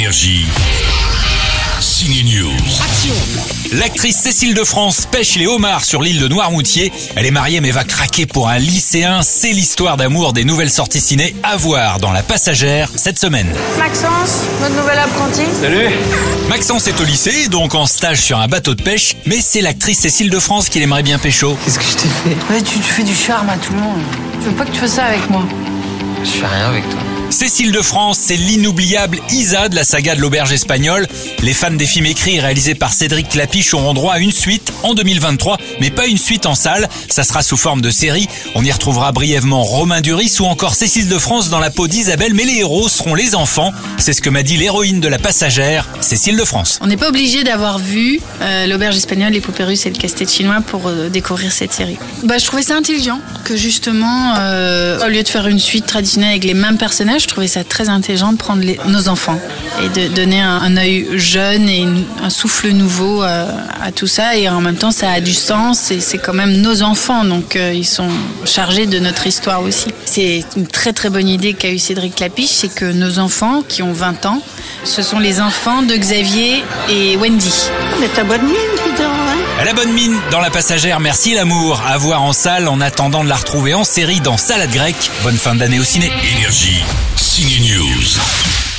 Énergie. Signe News. L'actrice Cécile de France pêche les homards sur l'île de Noirmoutier. Elle est mariée mais va craquer pour un lycéen. C'est l'histoire d'amour des nouvelles sorties ciné à voir dans La Passagère cette semaine. Maxence, notre nouvel apprenti. Maxence est au lycée, donc en stage sur un bateau de pêche, mais c'est l'actrice Cécile de France qui aimerait bien pécho. Qu'est-ce que je t'ai fait? Ouais, tu, tu fais du charme à tout le monde. Je veux pas que tu fasses ça avec moi. Je fais rien avec toi. Cécile de France, c'est l'inoubliable Isa de la saga de l'auberge espagnole. Les fans des films écrits et réalisés par Cédric Clapiche auront droit à une suite en 2023, mais pas une suite en salle. Ça sera sous forme de série. On y retrouvera brièvement Romain Duris ou encore Cécile de France dans la peau d'Isabelle, mais les héros seront les enfants. C'est ce que m'a dit l'héroïne de la passagère, Cécile de France. On n'est pas obligé d'avoir vu euh, l'auberge espagnole, les poupées russes et le casse-tête chinois pour euh, découvrir cette série. Bah, je trouvais ça intelligent que justement, euh, au lieu de faire une suite traditionnelle avec les mêmes personnages, je trouvais ça très intelligent de prendre nos enfants et de donner un, œil jeune et un souffle nouveau euh, à tout ça. Et en même temps, ça a du sens et c'est quand même nos enfants, donc euh, ils sont chargés de notre histoire aussi. C'est une très très bonne idée qu'a eu Cédric Clapiche, c'est que nos enfants qui ont 20 ans, ce sont les enfants de Xavier et Wendy. Mais t'as bonne mine, À la bonne mine dans la passagère, merci l'amour. À voir en salle en attendant de la retrouver en série dans Salade grecque. Bonne fin d'année au ciné. Énergie. Signe News.